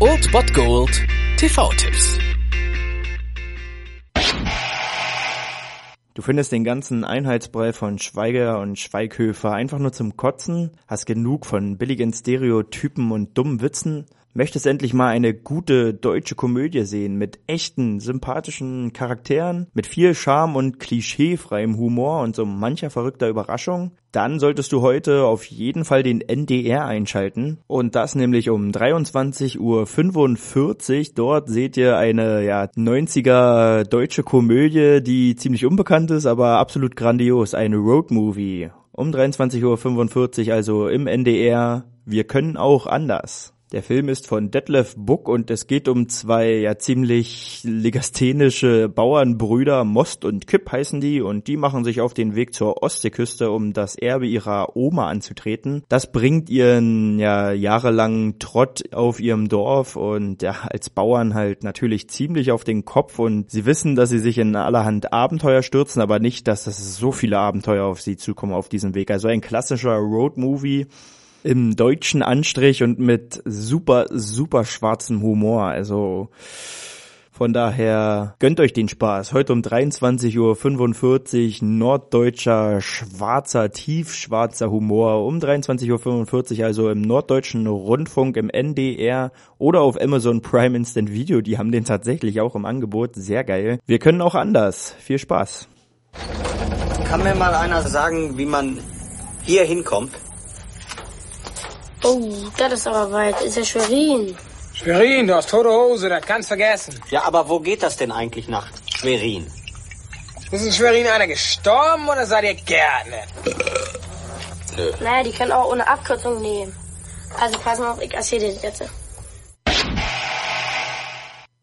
Old Bot Gold TV-Tipps. Du findest den ganzen Einheitsbrei von Schweiger und Schweighöfer einfach nur zum Kotzen, hast genug von billigen Stereotypen und dummen Witzen möchtest endlich mal eine gute deutsche Komödie sehen mit echten, sympathischen Charakteren, mit viel Charme und klischeefreiem Humor und so mancher verrückter Überraschung, dann solltest du heute auf jeden Fall den NDR einschalten und das nämlich um 23.45 Uhr. Dort seht ihr eine ja, 90er deutsche Komödie, die ziemlich unbekannt ist, aber absolut grandios, eine Roadmovie. Um 23.45 Uhr also im NDR. Wir können auch anders. Der Film ist von Detlef Buck und es geht um zwei ja ziemlich legasthenische Bauernbrüder, Most und Kipp heißen die und die machen sich auf den Weg zur Ostseeküste, um das Erbe ihrer Oma anzutreten. Das bringt ihren ja jahrelangen Trott auf ihrem Dorf und ja als Bauern halt natürlich ziemlich auf den Kopf und sie wissen, dass sie sich in allerhand Abenteuer stürzen, aber nicht, dass es so viele Abenteuer auf sie zukommen auf diesem Weg. Also ein klassischer Roadmovie im deutschen Anstrich und mit super, super schwarzem Humor. Also von daher gönnt euch den Spaß. Heute um 23.45 Uhr norddeutscher, schwarzer, tiefschwarzer Humor. Um 23.45 Uhr also im norddeutschen Rundfunk, im NDR oder auf Amazon Prime Instant Video. Die haben den tatsächlich auch im Angebot. Sehr geil. Wir können auch anders. Viel Spaß. Kann mir mal einer sagen, wie man hier hinkommt? Oh, das ist aber weit. Ist ja Schwerin. Schwerin, du hast tote Hose, das kannst vergessen. Ja, aber wo geht das denn eigentlich nach Schwerin? Ist in Schwerin einer gestorben oder seid ihr Gärtner? Nö. Naja, die können auch ohne Abkürzung nehmen. Also pass mal auf, ich erzähle dir das jetzt.